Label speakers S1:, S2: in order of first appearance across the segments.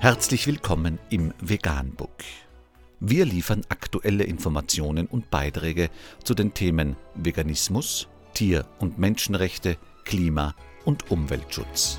S1: Herzlich willkommen im Veganbook. Wir liefern aktuelle Informationen und Beiträge zu den Themen Veganismus, Tier- und Menschenrechte, Klima- und Umweltschutz.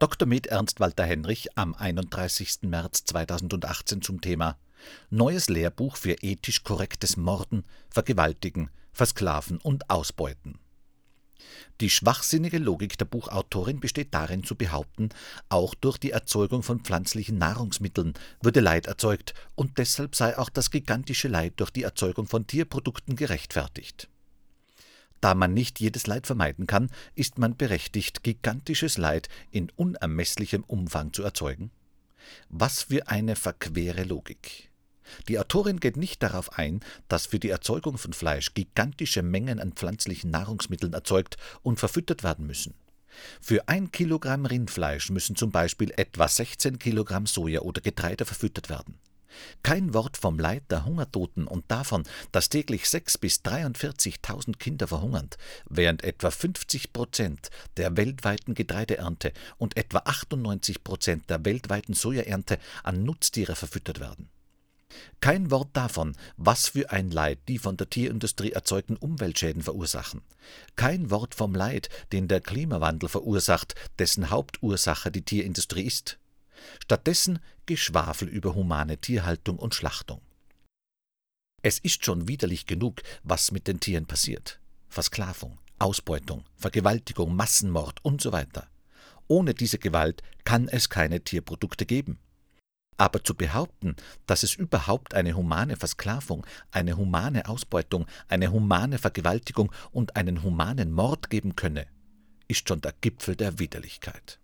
S1: Dr. Med Ernst Walter Henrich am 31. März 2018 zum Thema Neues Lehrbuch für ethisch korrektes Morden, Vergewaltigen, Versklaven und Ausbeuten. Die schwachsinnige Logik der Buchautorin besteht darin zu behaupten, auch durch die Erzeugung von pflanzlichen Nahrungsmitteln würde Leid erzeugt und deshalb sei auch das gigantische Leid durch die Erzeugung von Tierprodukten gerechtfertigt. Da man nicht jedes Leid vermeiden kann, ist man berechtigt, gigantisches Leid in unermesslichem Umfang zu erzeugen? Was für eine verquere Logik. Die Autorin geht nicht darauf ein, dass für die Erzeugung von Fleisch gigantische Mengen an pflanzlichen Nahrungsmitteln erzeugt und verfüttert werden müssen. Für ein Kilogramm Rindfleisch müssen zum Beispiel etwa 16 Kilogramm Soja oder Getreide verfüttert werden. Kein Wort vom Leid der Hungertoten und davon, dass täglich 6.000 bis 43.000 Kinder verhungern, während etwa 50 Prozent der weltweiten Getreideernte und etwa 98 Prozent der weltweiten Sojaernte an Nutztiere verfüttert werden. Kein Wort davon, was für ein Leid die von der Tierindustrie erzeugten Umweltschäden verursachen. Kein Wort vom Leid, den der Klimawandel verursacht, dessen Hauptursache die Tierindustrie ist. Stattdessen Geschwafel über humane Tierhaltung und Schlachtung. Es ist schon widerlich genug, was mit den Tieren passiert. Versklavung, Ausbeutung, Vergewaltigung, Massenmord und so weiter. Ohne diese Gewalt kann es keine Tierprodukte geben. Aber zu behaupten, dass es überhaupt eine humane Versklavung, eine humane Ausbeutung, eine humane Vergewaltigung und einen humanen Mord geben könne, ist schon der Gipfel der Widerlichkeit.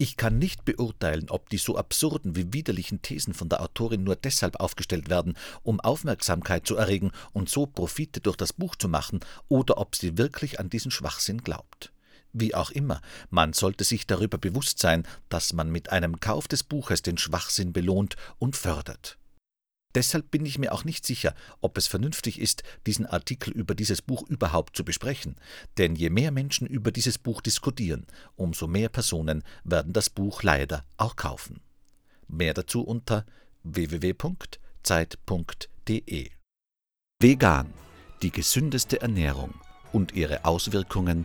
S1: Ich kann nicht beurteilen, ob die so absurden wie widerlichen Thesen von der Autorin nur deshalb aufgestellt werden, um Aufmerksamkeit zu erregen und so Profite durch das Buch zu machen, oder ob sie wirklich an diesen Schwachsinn glaubt. Wie auch immer, man sollte sich darüber bewusst sein, dass man mit einem Kauf des Buches den Schwachsinn belohnt und fördert. Deshalb bin ich mir auch nicht sicher, ob es vernünftig ist, diesen Artikel über dieses Buch überhaupt zu besprechen, denn je mehr Menschen über dieses Buch diskutieren, umso mehr Personen werden das Buch leider auch kaufen. Mehr dazu unter www.zeit.de. Vegan, die gesündeste Ernährung und ihre Auswirkungen